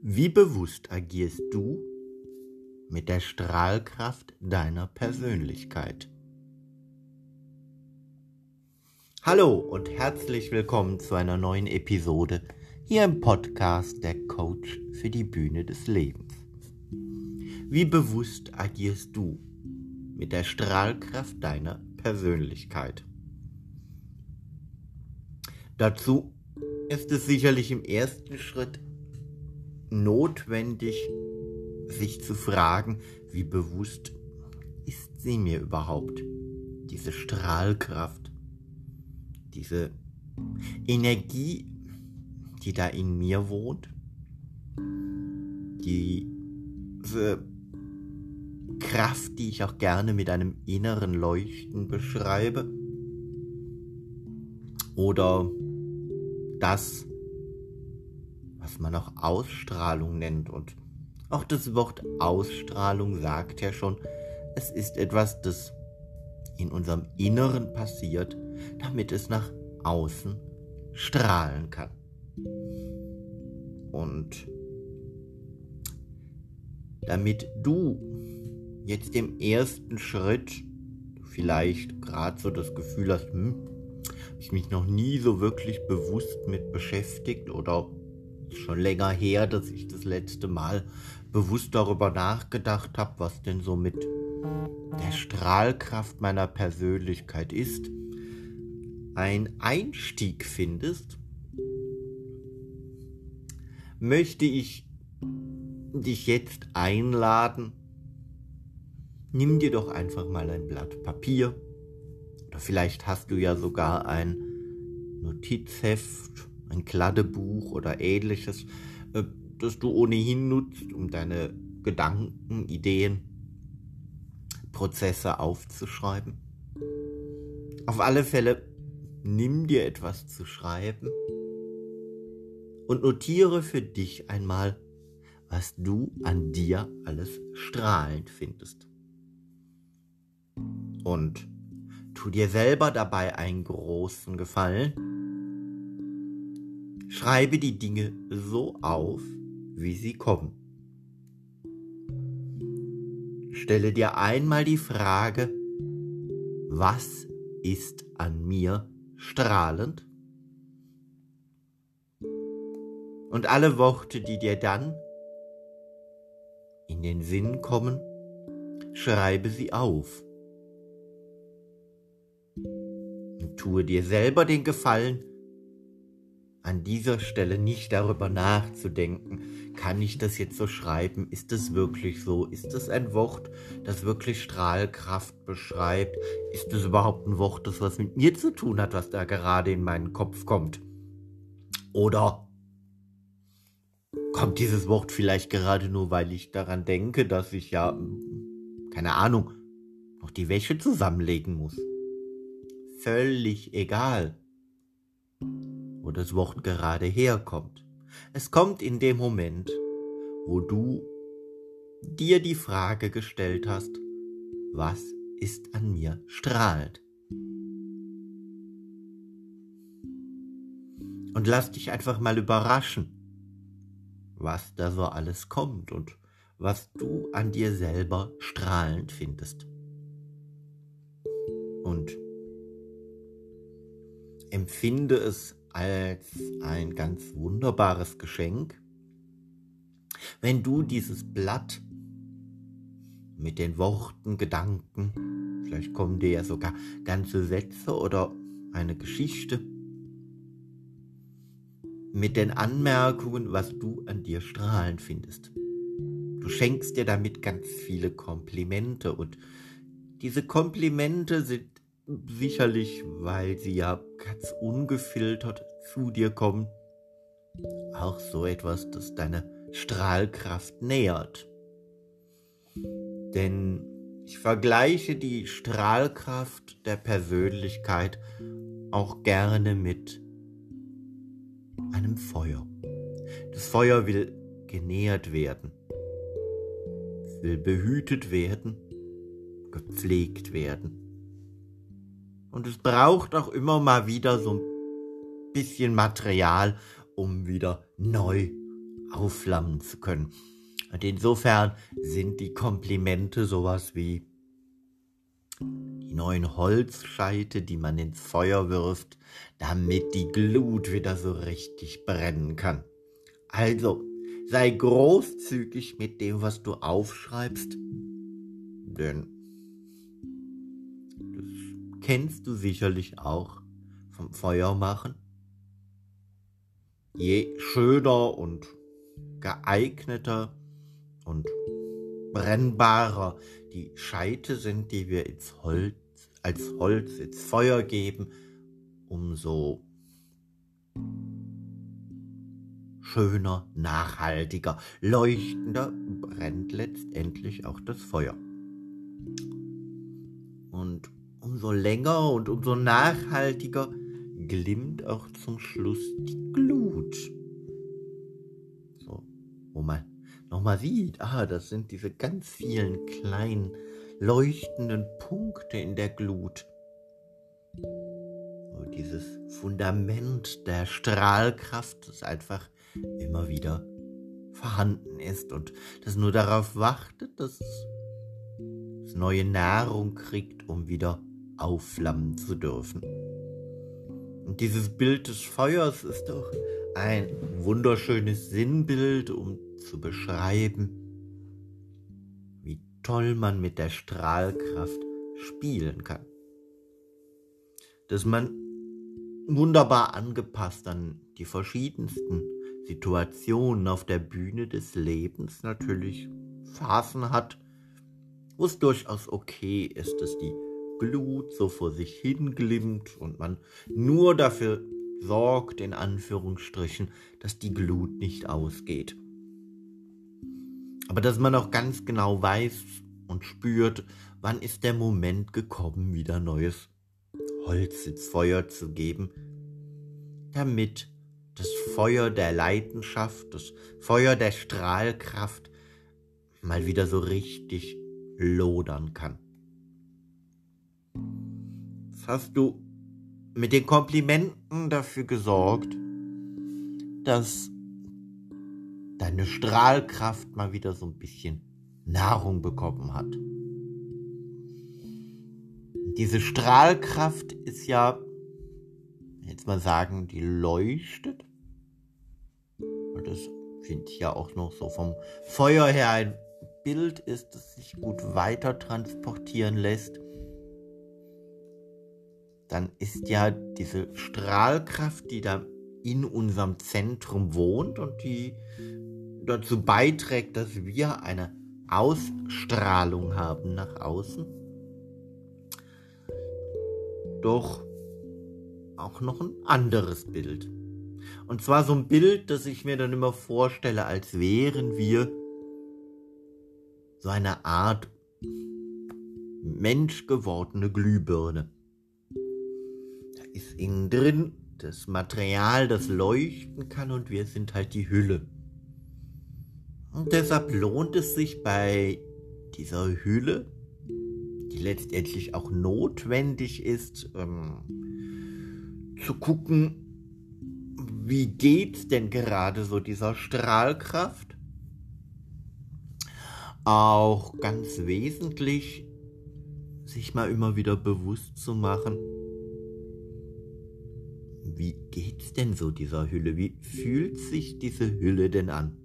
Wie bewusst agierst du mit der Strahlkraft deiner Persönlichkeit? Hallo und herzlich willkommen zu einer neuen Episode hier im Podcast Der Coach für die Bühne des Lebens. Wie bewusst agierst du mit der Strahlkraft deiner Persönlichkeit? Dazu ist es sicherlich im ersten Schritt notwendig, sich zu fragen, wie bewusst ist sie mir überhaupt? Diese Strahlkraft, diese Energie, die da in mir wohnt, diese Kraft, die ich auch gerne mit einem inneren Leuchten beschreibe, oder das, was man auch Ausstrahlung nennt. Und auch das Wort Ausstrahlung sagt ja schon, es ist etwas, das in unserem Inneren passiert, damit es nach außen strahlen kann. Und damit du jetzt im ersten Schritt vielleicht gerade so das Gefühl hast, hm, ich mich noch nie so wirklich bewusst mit beschäftigt oder schon länger her, dass ich das letzte Mal bewusst darüber nachgedacht habe, was denn so mit der Strahlkraft meiner Persönlichkeit ist, ein Einstieg findest, möchte ich dich jetzt einladen, nimm dir doch einfach mal ein Blatt Papier. Oder vielleicht hast du ja sogar ein Notizheft ein Kladdebuch oder ähnliches, äh, das du ohnehin nutzt, um deine Gedanken, Ideen, Prozesse aufzuschreiben. Auf alle Fälle nimm dir etwas zu schreiben und notiere für dich einmal, was du an dir alles strahlend findest. Und tu dir selber dabei einen großen Gefallen Schreibe die Dinge so auf, wie sie kommen. Stelle dir einmal die Frage, was ist an mir strahlend? Und alle Worte, die dir dann in den Sinn kommen, schreibe sie auf. Und tue dir selber den Gefallen, an dieser Stelle nicht darüber nachzudenken, kann ich das jetzt so schreiben? Ist es wirklich so? Ist es ein Wort, das wirklich Strahlkraft beschreibt? Ist es überhaupt ein Wort, das was mit mir zu tun hat, was da gerade in meinen Kopf kommt? Oder kommt dieses Wort vielleicht gerade nur, weil ich daran denke, dass ich ja, keine Ahnung, noch die Wäsche zusammenlegen muss? Völlig egal wo das Wort gerade herkommt. Es kommt in dem Moment, wo du dir die Frage gestellt hast, was ist an mir strahlend? Und lass dich einfach mal überraschen, was da so alles kommt und was du an dir selber strahlend findest. Und empfinde es als ein ganz wunderbares Geschenk, wenn du dieses Blatt mit den Worten, Gedanken, vielleicht kommen dir ja sogar ganze Sätze oder eine Geschichte, mit den Anmerkungen, was du an dir strahlen findest. Du schenkst dir damit ganz viele Komplimente und diese Komplimente sind sicherlich, weil sie ja ganz ungefiltert zu dir kommen, auch so etwas, das deine Strahlkraft nähert. Denn ich vergleiche die Strahlkraft der Persönlichkeit auch gerne mit einem Feuer. Das Feuer will genährt werden, will behütet werden, gepflegt werden. Und es braucht auch immer mal wieder so ein bisschen Material, um wieder neu aufflammen zu können. Und insofern sind die Komplimente sowas wie die neuen Holzscheite, die man ins Feuer wirft, damit die Glut wieder so richtig brennen kann. Also, sei großzügig mit dem, was du aufschreibst, denn kennst du sicherlich auch vom Feuermachen. Je schöner und geeigneter und brennbarer die Scheite sind, die wir ins Holz, als Holz ins Feuer geben, umso schöner, nachhaltiger, leuchtender brennt letztendlich auch das Feuer. Umso länger und umso nachhaltiger glimmt auch zum Schluss die Glut. So, wo man nochmal sieht, ah, das sind diese ganz vielen kleinen leuchtenden Punkte in der Glut. So dieses Fundament der Strahlkraft, das einfach immer wieder vorhanden ist und das nur darauf wartet, dass es neue Nahrung kriegt, um wieder aufflammen zu dürfen. Und dieses Bild des Feuers ist doch ein wunderschönes Sinnbild, um zu beschreiben, wie toll man mit der Strahlkraft spielen kann. Dass man wunderbar angepasst an die verschiedensten Situationen auf der Bühne des Lebens natürlich Phasen hat, wo es durchaus okay ist, dass die Glut so vor sich hinglimmt und man nur dafür sorgt, in Anführungsstrichen, dass die Glut nicht ausgeht. Aber dass man auch ganz genau weiß und spürt, wann ist der Moment gekommen, wieder neues Holz ins Feuer zu geben, damit das Feuer der Leidenschaft, das Feuer der Strahlkraft mal wieder so richtig lodern kann. Hast du mit den Komplimenten dafür gesorgt, dass deine Strahlkraft mal wieder so ein bisschen Nahrung bekommen hat. diese Strahlkraft ist ja, jetzt mal sagen, die leuchtet. Und das finde ich ja auch noch so vom Feuer her ein Bild ist, das sich gut weiter transportieren lässt. Dann ist ja diese Strahlkraft, die da in unserem Zentrum wohnt und die dazu beiträgt, dass wir eine Ausstrahlung haben nach außen, doch auch noch ein anderes Bild. Und zwar so ein Bild, das ich mir dann immer vorstelle, als wären wir so eine Art menschgewordene Glühbirne. Ist innen drin das Material, das leuchten kann und wir sind halt die Hülle. Und deshalb lohnt es sich bei dieser Hülle, die letztendlich auch notwendig ist, ähm, zu gucken, wie geht's denn gerade so dieser Strahlkraft? Auch ganz wesentlich, sich mal immer wieder bewusst zu machen, wie geht's denn so dieser Hülle? Wie fühlt sich diese Hülle denn an?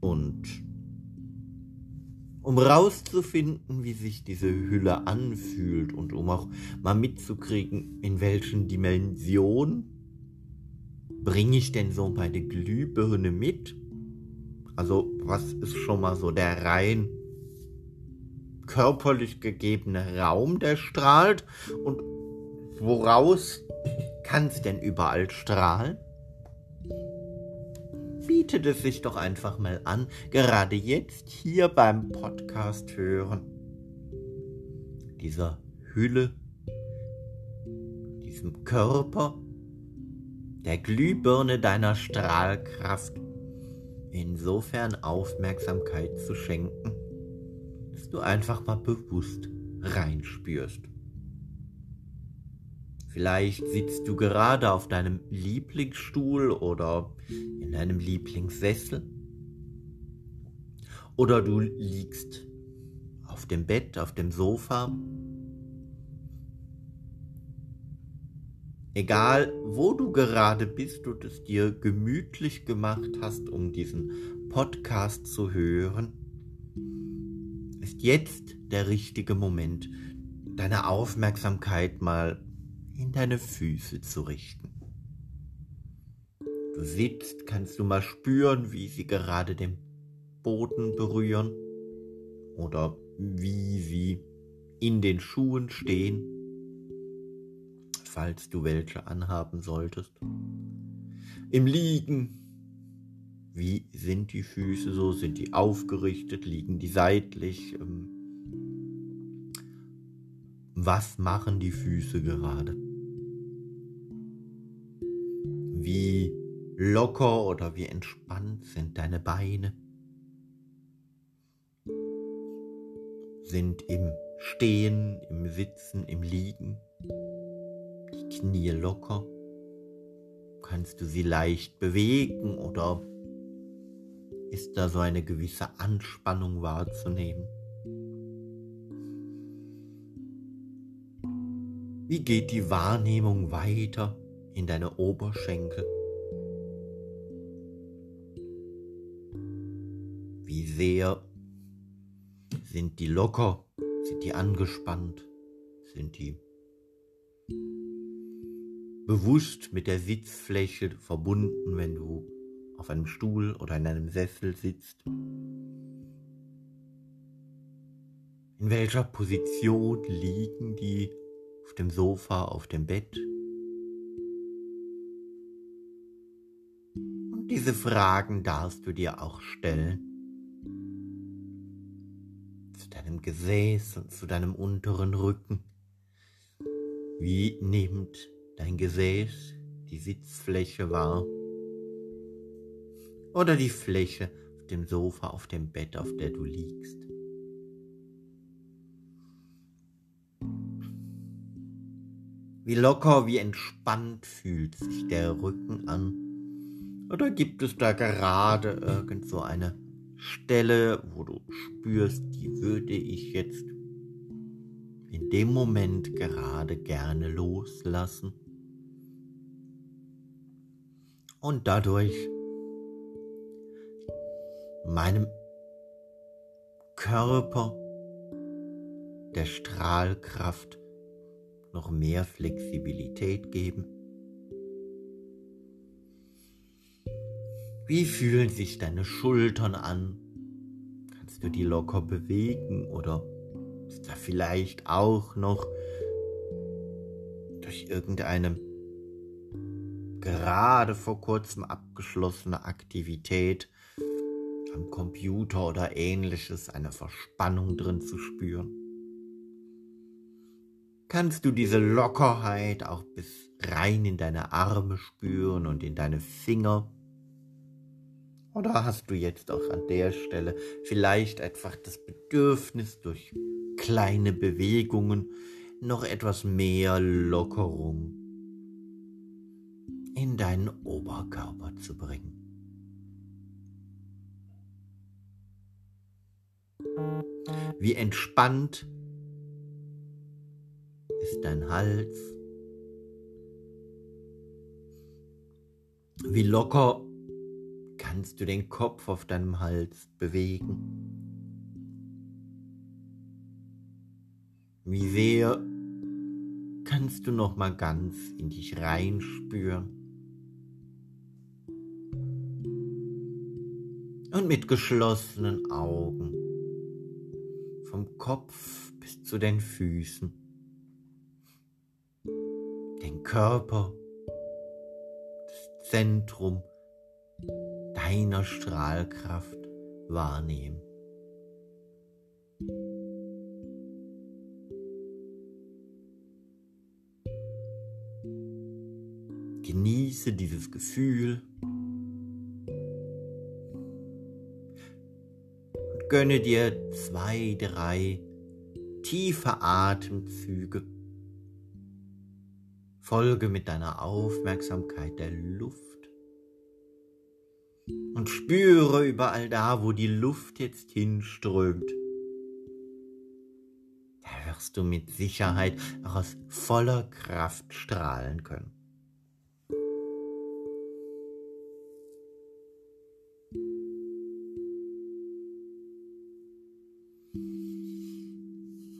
Und um rauszufinden, wie sich diese Hülle anfühlt und um auch mal mitzukriegen, in welchen Dimensionen bringe ich denn so meine Glühbirne mit? Also was ist schon mal so der rein körperlich gegebene Raum, der strahlt und woraus kann es denn überall strahlen? bietet es sich doch einfach mal an, gerade jetzt hier beim Podcast hören, dieser Hülle, diesem Körper, der Glühbirne deiner Strahlkraft insofern Aufmerksamkeit zu schenken, dass du einfach mal bewusst reinspürst. Vielleicht sitzt du gerade auf deinem Lieblingsstuhl oder in deinem Lieblingssessel. Oder du liegst auf dem Bett, auf dem Sofa. Egal, wo du gerade bist und es dir gemütlich gemacht hast, um diesen Podcast zu hören, ist jetzt der richtige Moment, deine Aufmerksamkeit mal in deine Füße zu richten. Du sitzt, kannst du mal spüren, wie sie gerade den Boden berühren oder wie sie in den Schuhen stehen, falls du welche anhaben solltest. Im Liegen, wie sind die Füße so? Sind die aufgerichtet? Liegen die seitlich? Ähm, was machen die Füße gerade? Wie locker oder wie entspannt sind deine Beine? Sind im Stehen, im Sitzen, im Liegen die Knie locker? Kannst du sie leicht bewegen oder ist da so eine gewisse Anspannung wahrzunehmen? Wie geht die Wahrnehmung weiter in deine Oberschenkel? Wie sehr sind die locker? Sind die angespannt? Sind die bewusst mit der Sitzfläche verbunden, wenn du auf einem Stuhl oder in einem Sessel sitzt? In welcher Position liegen die auf dem Sofa, auf dem Bett. Diese Fragen darfst du dir auch stellen. Zu deinem Gesäß und zu deinem unteren Rücken. Wie nimmt dein Gesäß die Sitzfläche wahr? Oder die Fläche auf dem Sofa, auf dem Bett, auf der du liegst? Wie locker, wie entspannt fühlt sich der Rücken an? Oder gibt es da gerade irgend so eine Stelle, wo du spürst, die würde ich jetzt in dem Moment gerade gerne loslassen? Und dadurch meinem Körper der Strahlkraft noch mehr Flexibilität geben? Wie fühlen sich deine Schultern an? Kannst du die locker bewegen oder ist da vielleicht auch noch durch irgendeine gerade vor kurzem abgeschlossene Aktivität am Computer oder ähnliches eine Verspannung drin zu spüren? kannst du diese Lockerheit auch bis rein in deine Arme spüren und in deine Finger? Oder hast du jetzt auch an der Stelle vielleicht einfach das Bedürfnis durch kleine Bewegungen noch etwas mehr Lockerung in deinen Oberkörper zu bringen? Wie entspannt ist dein Hals. Wie locker kannst du den Kopf auf deinem Hals bewegen. Wie sehr kannst du noch mal ganz in dich reinspüren. Und mit geschlossenen Augen vom Kopf bis zu den Füßen Körper, das Zentrum deiner Strahlkraft wahrnehmen. Genieße dieses Gefühl. Und gönne dir zwei, drei tiefe Atemzüge. Folge mit deiner Aufmerksamkeit der Luft und spüre überall da, wo die Luft jetzt hinströmt. Da wirst du mit Sicherheit auch aus voller Kraft strahlen können.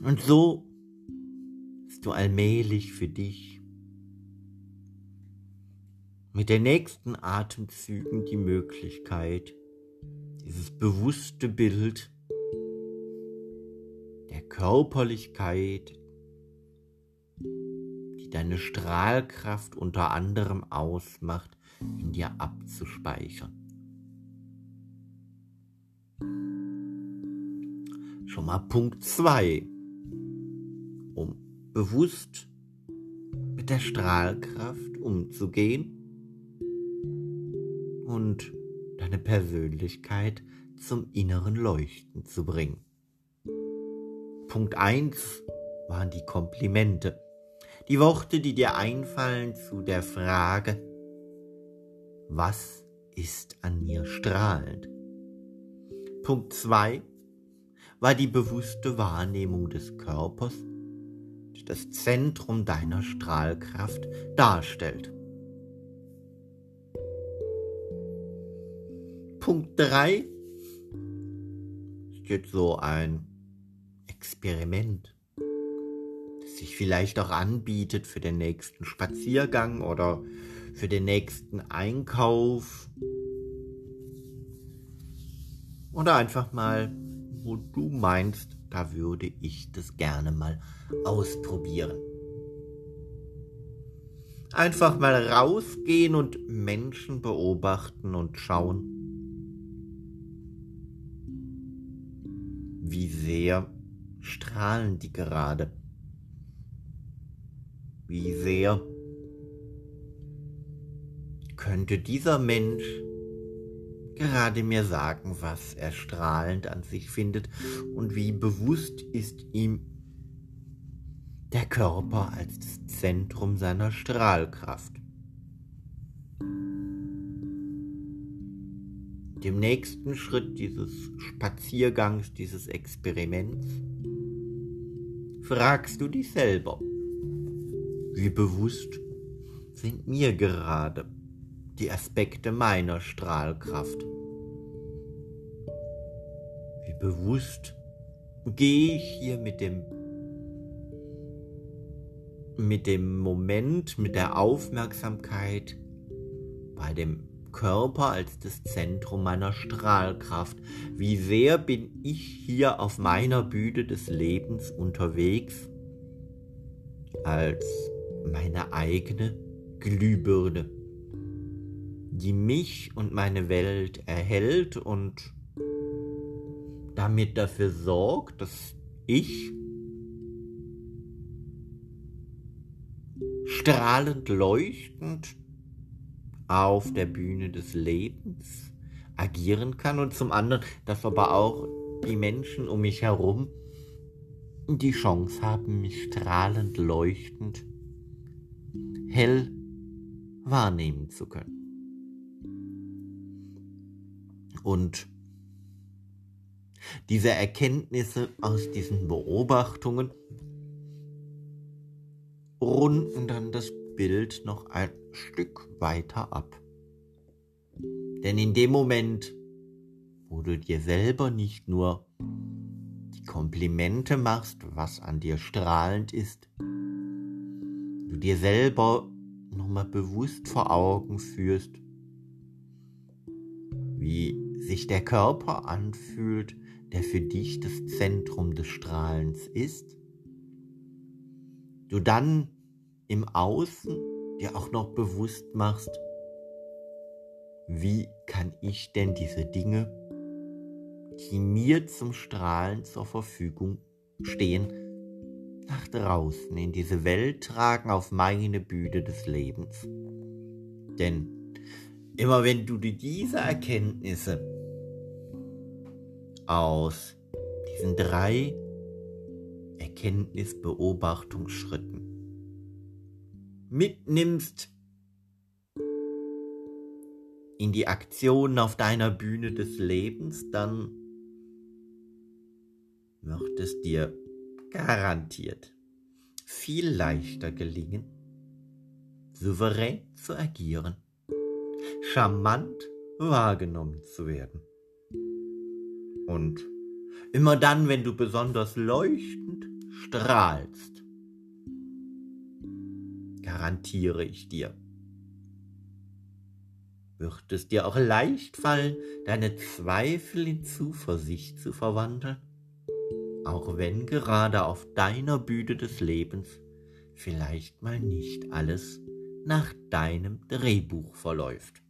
Und so hast du allmählich für dich mit den nächsten Atemzügen die Möglichkeit, dieses bewusste Bild der Körperlichkeit, die deine Strahlkraft unter anderem ausmacht, in dir abzuspeichern. Schon mal Punkt 2 um bewusst mit der Strahlkraft umzugehen und deine Persönlichkeit zum inneren Leuchten zu bringen. Punkt 1 waren die Komplimente. Die Worte, die dir einfallen zu der Frage, was ist an mir strahlend? Punkt 2 war die bewusste Wahrnehmung des Körpers das Zentrum deiner Strahlkraft darstellt. Punkt 3 ist jetzt so ein Experiment, das sich vielleicht auch anbietet für den nächsten Spaziergang oder für den nächsten Einkauf. Oder einfach mal, wo du meinst, da würde ich das gerne mal ausprobieren. Einfach mal rausgehen und Menschen beobachten und schauen, wie sehr strahlen die gerade. Wie sehr könnte dieser Mensch gerade mir sagen, was er strahlend an sich findet und wie bewusst ist ihm der Körper als das Zentrum seiner Strahlkraft. Dem nächsten Schritt dieses Spaziergangs, dieses Experiments, fragst du dich selber, wie bewusst sind mir gerade die Aspekte meiner Strahlkraft. Wie bewusst gehe ich hier mit dem mit dem Moment, mit der Aufmerksamkeit bei dem Körper als das Zentrum meiner Strahlkraft. Wie sehr bin ich hier auf meiner Bühne des Lebens unterwegs als meine eigene Glühbirne die mich und meine Welt erhält und damit dafür sorgt, dass ich strahlend leuchtend auf der Bühne des Lebens agieren kann und zum anderen, dass aber auch die Menschen um mich herum die Chance haben, mich strahlend leuchtend hell wahrnehmen zu können. Und diese Erkenntnisse aus diesen Beobachtungen runden dann das Bild noch ein Stück weiter ab. Denn in dem Moment, wo du dir selber nicht nur die Komplimente machst, was an dir strahlend ist, du dir selber nochmal bewusst vor Augen führst, wie sich der Körper anfühlt, der für dich das Zentrum des Strahlens ist, du dann im Außen dir auch noch bewusst machst, wie kann ich denn diese Dinge, die mir zum Strahlen zur Verfügung stehen, nach draußen in diese Welt tragen, auf meine Bühne des Lebens. Denn immer wenn du dir diese Erkenntnisse aus diesen drei Erkenntnisbeobachtungsschritten mitnimmst in die Aktionen auf deiner Bühne des Lebens, dann wird es dir garantiert viel leichter gelingen, souverän zu agieren, charmant wahrgenommen zu werden. Und immer dann, wenn du besonders leuchtend strahlst, garantiere ich dir, wird es dir auch leicht fallen, deine Zweifel in Zuversicht zu verwandeln, auch wenn gerade auf deiner Bühne des Lebens vielleicht mal nicht alles nach deinem Drehbuch verläuft.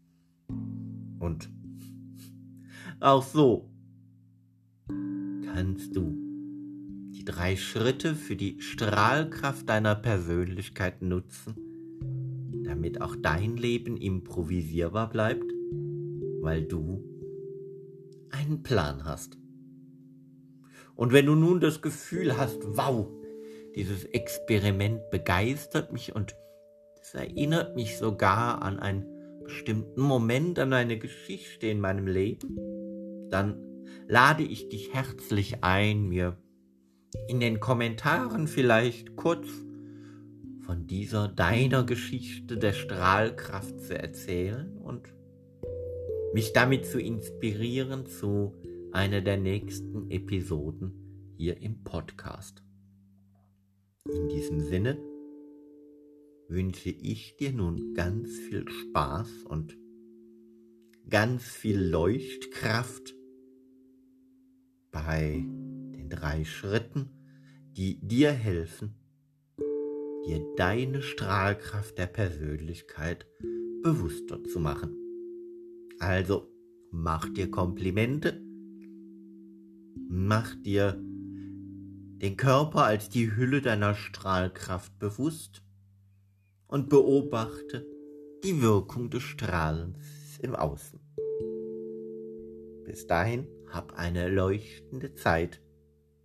Und auch so kannst du die drei Schritte für die Strahlkraft deiner Persönlichkeit nutzen, damit auch dein Leben improvisierbar bleibt, weil du einen Plan hast. Und wenn du nun das Gefühl hast, wow, dieses Experiment begeistert mich und es erinnert mich sogar an einen bestimmten Moment, an eine Geschichte in meinem Leben, dann lade ich dich herzlich ein, mir in den Kommentaren vielleicht kurz von dieser deiner Geschichte der Strahlkraft zu erzählen und mich damit zu inspirieren zu einer der nächsten Episoden hier im Podcast. In diesem Sinne wünsche ich dir nun ganz viel Spaß und ganz viel Leuchtkraft bei drei Schritten, die dir helfen, dir deine Strahlkraft der Persönlichkeit bewusster zu machen. Also mach dir Komplimente, mach dir den Körper als die Hülle deiner Strahlkraft bewusst und beobachte die Wirkung des Strahlens im Außen. Bis dahin hab eine leuchtende Zeit.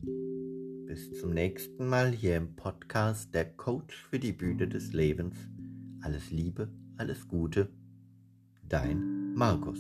Bis zum nächsten Mal hier im Podcast Der Coach für die Bühne des Lebens. Alles Liebe, alles Gute. Dein Markus.